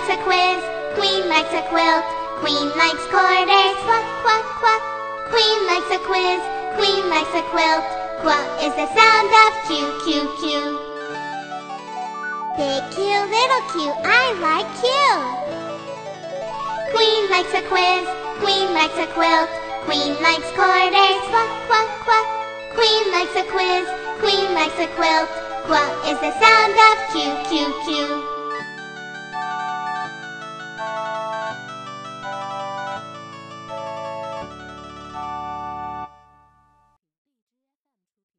likes a quiz. Queen likes a quilt. Queen likes quarters. Quack, quack, quack. Queen likes a quiz. Queen likes a quilt. Quack is the sound of Q, Q, Q. Big Q, little Q, I like Q. Queen likes a quiz. Queen likes a quilt. Queen likes quarters. Quack, quack, quack. Queen likes a quiz. Queen likes a quilt. Quack is the sound of Q, Q, Q.